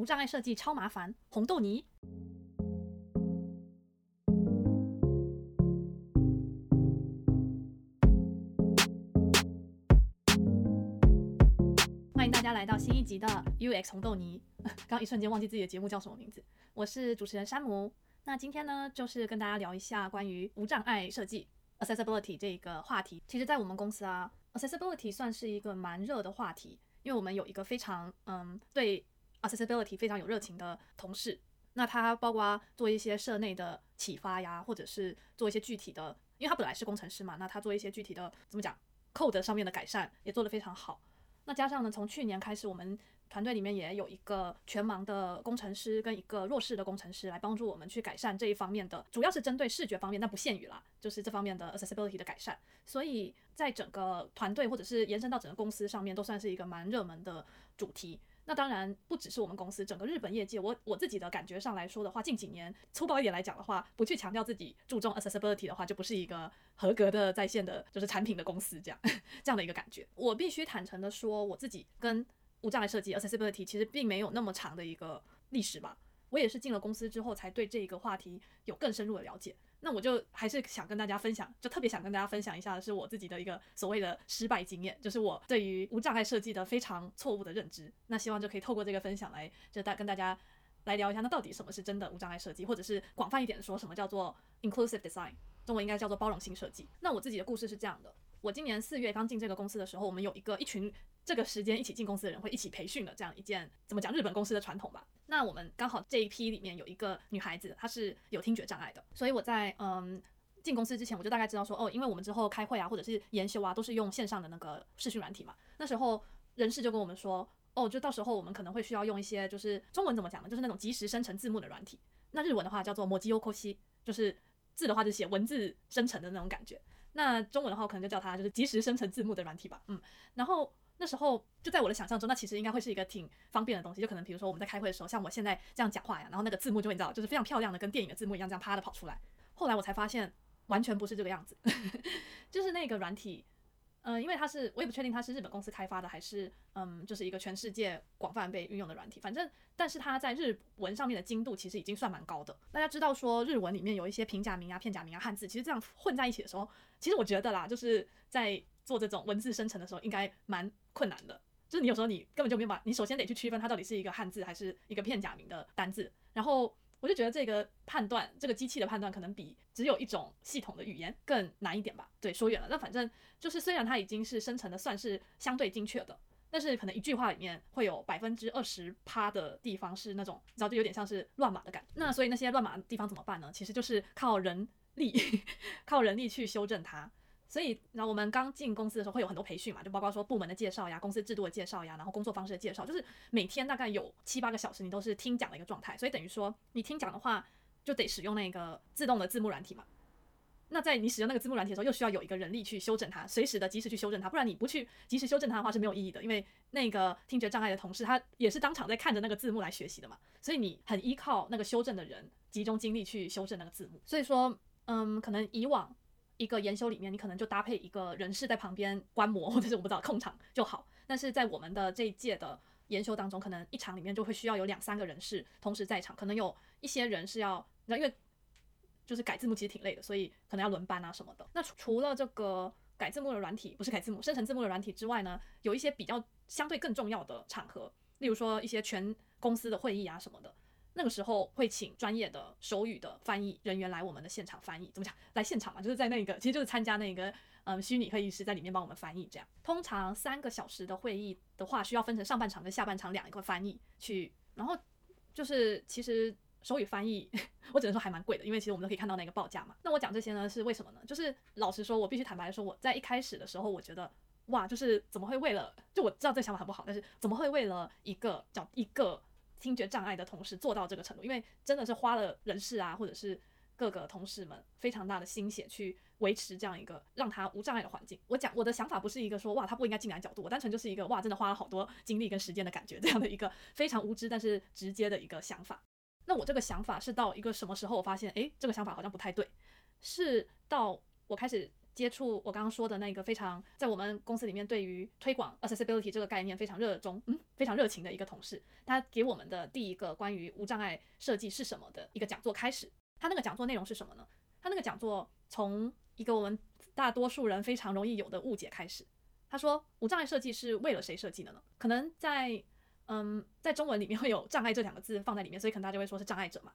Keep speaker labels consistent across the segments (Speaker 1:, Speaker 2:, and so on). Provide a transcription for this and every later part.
Speaker 1: 无障碍设计超麻烦，红豆泥。欢迎大家来到新一集的 UX 红豆泥。刚一瞬间忘记自己的节目叫什么名字，我是主持人山姆。那今天呢，就是跟大家聊一下关于无障碍设计 （accessibility） 这个话题。其实，在我们公司啊，accessibility 算是一个蛮热的话题，因为我们有一个非常嗯对。Accessibility 非常有热情的同事，那他包括做一些社内的启发呀，或者是做一些具体的，因为他本来是工程师嘛，那他做一些具体的怎么讲，code 上面的改善也做得非常好。那加上呢，从去年开始，我们团队里面也有一个全盲的工程师跟一个弱势的工程师来帮助我们去改善这一方面的，主要是针对视觉方面，但不限于啦，就是这方面的 accessibility 的改善。所以在整个团队或者是延伸到整个公司上面，都算是一个蛮热门的主题。那当然不只是我们公司，整个日本业界，我我自己的感觉上来说的话，近几年粗暴一点来讲的话，不去强调自己注重 accessibility 的话，就不是一个合格的在线的，就是产品的公司这样 这样的一个感觉。我必须坦诚的说，我自己跟无障碍设计 accessibility 其实并没有那么长的一个历史吧。我也是进了公司之后，才对这个话题有更深入的了解。那我就还是想跟大家分享，就特别想跟大家分享一下的是我自己的一个所谓的失败经验，就是我对于无障碍设计的非常错误的认知。那希望就可以透过这个分享来，就大跟大家来聊一下，那到底什么是真的无障碍设计，或者是广泛一点说，什么叫做 inclusive design，中文应该叫做包容性设计。那我自己的故事是这样的。我今年四月刚进这个公司的时候，我们有一个一群这个时间一起进公司的人会一起培训的这样一件怎么讲日本公司的传统吧。那我们刚好这一批里面有一个女孩子，她是有听觉障碍的，所以我在嗯进公司之前我就大概知道说哦，因为我们之后开会啊或者是研修啊都是用线上的那个视讯软体嘛。那时候人事就跟我们说哦，就到时候我们可能会需要用一些就是中文怎么讲呢？就是那种即时生成字幕的软体。那日文的话叫做文字起こし，就是字的话就写文字生成的那种感觉。那中文的话，我可能就叫它就是即时生成字幕的软体吧，嗯，然后那时候就在我的想象中，那其实应该会是一个挺方便的东西，就可能比如说我们在开会的时候，像我现在这样讲话呀，然后那个字幕就会你知道，就是非常漂亮的，跟电影的字幕一样，这样啪的跑出来。后来我才发现，完全不是这个样子，就是那个软体。嗯，因为它是，我也不确定它是日本公司开发的，还是嗯，就是一个全世界广泛被运用的软体。反正，但是它在日文上面的精度其实已经算蛮高的。大家知道说日文里面有一些平假名啊、片假名啊、汉字，其实这样混在一起的时候，其实我觉得啦，就是在做这种文字生成的时候，应该蛮困难的。就是你有时候你根本就没有办法，你首先得去区分它到底是一个汉字还是一个片假名的单字，然后。我就觉得这个判断，这个机器的判断可能比只有一种系统的语言更难一点吧。对，说远了，那反正就是虽然它已经是生成的算是相对精确的，但是可能一句话里面会有百分之二十趴的地方是那种，你知道就有点像是乱码的感觉。那所以那些乱码的地方怎么办呢？其实就是靠人力，靠人力去修正它。所以，然后我们刚进公司的时候会有很多培训嘛，就包括说部门的介绍呀、公司制度的介绍呀，然后工作方式的介绍，就是每天大概有七八个小时，你都是听讲的一个状态。所以等于说，你听讲的话就得使用那个自动的字幕软体嘛。那在你使用那个字幕软体的时候，又需要有一个人力去修正它，随时的及时去修正它，不然你不去及时修正它的话是没有意义的。因为那个听觉障碍的同事他也是当场在看着那个字幕来学习的嘛，所以你很依靠那个修正的人集中精力去修正那个字幕。所以说，嗯，可能以往。一个研修里面，你可能就搭配一个人士在旁边观摩，或者是我不知道控场就好。但是在我们的这一届的研修当中，可能一场里面就会需要有两三个人士同时在场，可能有一些人是要，那因为就是改字幕其实挺累的，所以可能要轮班啊什么的。那除了这个改字幕的软体，不是改字幕，生成字幕的软体之外呢，有一些比较相对更重要的场合，例如说一些全公司的会议啊什么的。那个时候会请专业的手语的翻译人员来我们的现场翻译，怎么讲？来现场嘛，就是在那个，其实就是参加那个，嗯，虚拟会议室在里面帮我们翻译这样。通常三个小时的会议的话，需要分成上半场跟下半场两个翻译去，然后就是其实手语翻译，我只能说还蛮贵的，因为其实我们都可以看到那个报价嘛。那我讲这些呢，是为什么呢？就是老实说，我必须坦白说，我在一开始的时候，我觉得哇，就是怎么会为了，就我知道这想法很不好，但是怎么会为了一个叫一个。听觉障碍的同事做到这个程度，因为真的是花了人事啊，或者是各个同事们非常大的心血去维持这样一个让他无障碍的环境。我讲我的想法不是一个说哇他不应该进来角度，我单纯就是一个哇真的花了好多精力跟时间的感觉，这样的一个非常无知但是直接的一个想法。那我这个想法是到一个什么时候我发现，诶，这个想法好像不太对，是到我开始。接触我刚刚说的那个非常在我们公司里面对于推广 accessibility 这个概念非常热衷，嗯，非常热情的一个同事，他给我们的第一个关于无障碍设计是什么的一个讲座开始。他那个讲座内容是什么呢？他那个讲座从一个我们大多数人非常容易有的误解开始。他说，无障碍设计是为了谁设计的呢？可能在嗯，在中文里面会有“障碍”这两个字放在里面，所以可能大家会说是障碍者嘛。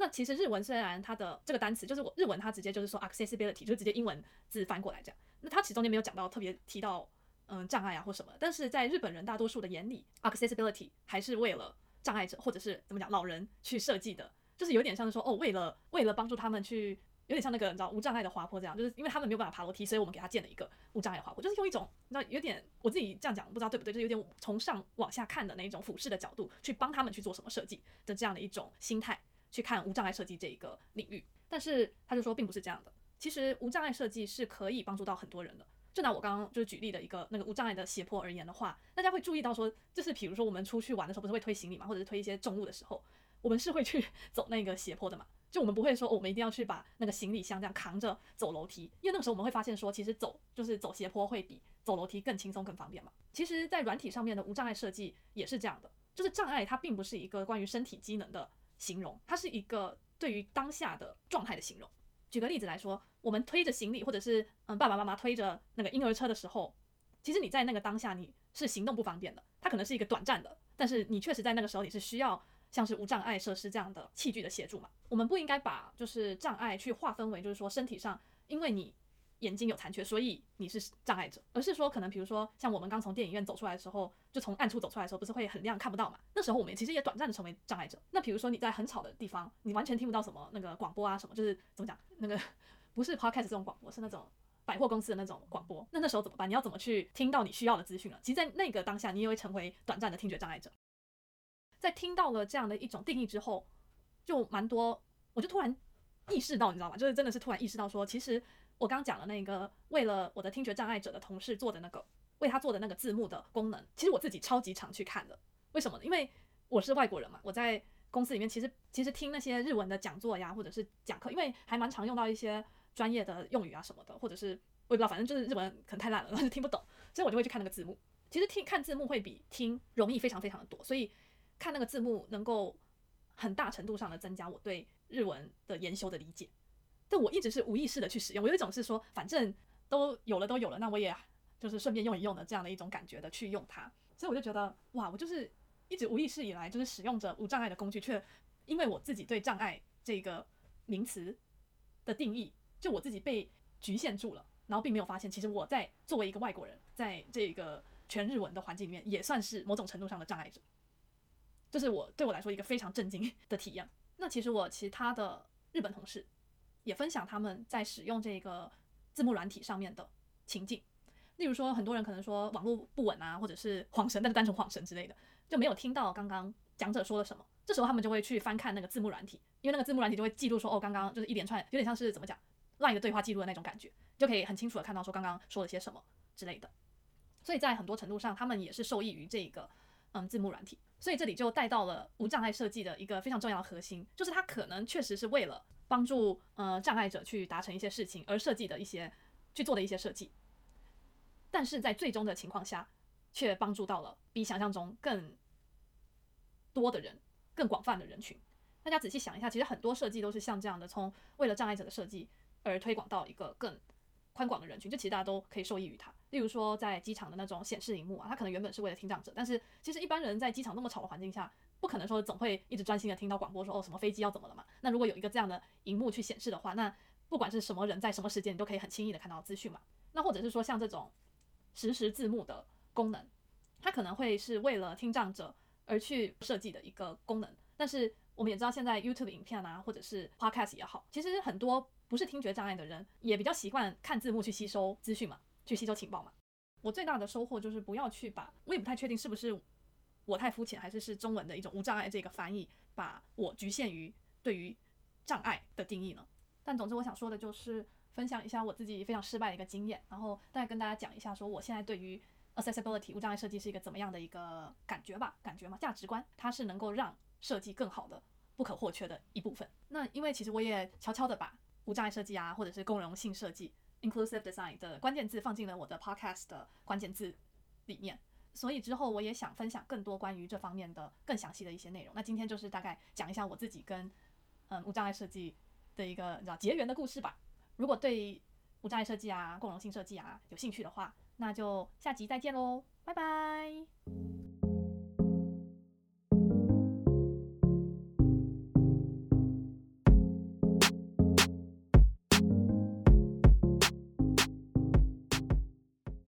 Speaker 1: 那其实日文虽然它的这个单词就是我日文，它直接就是说 accessibility，就是直接英文字翻过来这样。那它其中间没有讲到特别提到嗯障碍啊或什么，但是在日本人大多数的眼里，accessibility 还是为了障碍者或者是怎么讲老人去设计的，就是有点像是说哦，为了为了帮助他们去，有点像那个你知道无障碍的滑坡这样，就是因为他们没有办法爬楼梯，所以我们给他建了一个无障碍滑坡，就是用一种那有点我自己这样讲不知道对不对，就是有点从上往下看的那一种俯视的角度去帮他们去做什么设计的这样的一种心态。去看无障碍设计这一个领域，但是他就说并不是这样的。其实无障碍设计是可以帮助到很多人的。就拿我刚刚就是举例的一个那个无障碍的斜坡而言的话，大家会注意到说，就是比如说我们出去玩的时候，不是会推行李嘛，或者是推一些重物的时候，我们是会去 走那个斜坡的嘛。就我们不会说，我们一定要去把那个行李箱这样扛着走楼梯，因为那个时候我们会发现说，其实走就是走斜坡会比走楼梯更轻松更方便嘛。其实，在软体上面的无障碍设计也是这样的，就是障碍它并不是一个关于身体机能的形容，它是一个对于当下的状态的形容。举个例子来说，我们推着行李，或者是嗯爸爸妈妈推着那个婴儿车的时候，其实你在那个当下你是行动不方便的，它可能是一个短暂的，但是你确实在那个时候你是需要像是无障碍设施这样的器具的协助嘛。我们不应该把就是障碍去划分为就是说身体上，因为你。眼睛有残缺，所以你是障碍者，而是说可能比如说像我们刚从电影院走出来的时候，就从暗处走出来的时候，不是会很亮看不到嘛？那时候我们其实也短暂的成为障碍者。那比如说你在很吵的地方，你完全听不到什么那个广播啊什么，就是怎么讲那个不是 podcast 这种广播，是那种百货公司的那种广播。那那时候怎么办？你要怎么去听到你需要的资讯呢？其实，在那个当下，你也会成为短暂的听觉障碍者。在听到了这样的一种定义之后，就蛮多，我就突然意识到，你知道吗？就是真的是突然意识到说，其实。我刚讲的那个为了我的听觉障碍者的同事做的那个，为他做的那个字幕的功能，其实我自己超级常去看的。为什么呢？因为我是外国人嘛，我在公司里面其实其实听那些日文的讲座呀，或者是讲课，因为还蛮常用到一些专业的用语啊什么的，或者是我也不知道，反正就是日文可能太烂了，然后就听不懂，所以我就会去看那个字幕。其实听看字幕会比听容易非常非常的多，所以看那个字幕能够很大程度上的增加我对日文的研修的理解。但我一直是无意识的去使用，我有一种是说，反正都有了，都有了，那我也就是顺便用一用的这样的一种感觉的去用它，所以我就觉得，哇，我就是一直无意识以来就是使用着无障碍的工具，却因为我自己对障碍这个名词的定义，就我自己被局限住了，然后并没有发现，其实我在作为一个外国人，在这个全日文的环境里面，也算是某种程度上的障碍者，这、是我对我来说一个非常震惊的体验。那其实我其他的日本同事。也分享他们在使用这个字幕软体上面的情境，例如说，很多人可能说网络不稳啊，或者是晃神，但是单纯晃神之类的，就没有听到刚刚讲者说了什么。这时候他们就会去翻看那个字幕软体，因为那个字幕软体就会记录说，哦，刚刚就是一连串，有点像是怎么讲，LINE 的对话记录的那种感觉，就可以很清楚的看到说刚刚说了些什么之类的。所以在很多程度上，他们也是受益于这个嗯字幕软体。所以这里就带到了无障碍设计的一个非常重要的核心，就是它可能确实是为了。帮助呃障碍者去达成一些事情而设计的一些去做的一些设计，但是在最终的情况下，却帮助到了比想象中更多的人、更广泛的人群。大家仔细想一下，其实很多设计都是像这样的，从为了障碍者的设计而推广到一个更宽广的人群，就其实大家都可以受益于它。例如说，在机场的那种显示荧幕啊，它可能原本是为了听障者，但是其实一般人在机场那么吵的环境下。不可能说总会一直专心的听到广播说哦什么飞机要怎么了嘛？那如果有一个这样的荧幕去显示的话，那不管是什么人在什么时间，你都可以很轻易的看到资讯嘛。那或者是说像这种实时字幕的功能，它可能会是为了听障者而去设计的一个功能。但是我们也知道，现在 YouTube 影片啊，或者是 Podcast 也好，其实很多不是听觉障碍的人也比较习惯看字幕去吸收资讯嘛，去吸收情报嘛。我最大的收获就是不要去把，我也不太确定是不是。我太肤浅，还是是中文的一种无障碍这个翻译，把我局限于对于障碍的定义呢？但总之，我想说的就是分享一下我自己非常失败的一个经验，然后再跟大家讲一下，说我现在对于 accessibility 无障碍设计是一个怎么样的一个感觉吧，感觉嘛，价值观，它是能够让设计更好的、不可或缺的一部分。那因为其实我也悄悄的把无障碍设计啊，或者是共融性设计 inclusive design 的关键字放进了我的 podcast 的关键字里面，所以之后我也想分享更多关于这方面的更详细的一些内容。那今天就是大概讲一下我自己跟嗯无障碍设计的一个你知道结缘的故事吧。如果对无障碍设计啊、共融性设计啊有兴趣的话，那就下集再见喽，拜拜。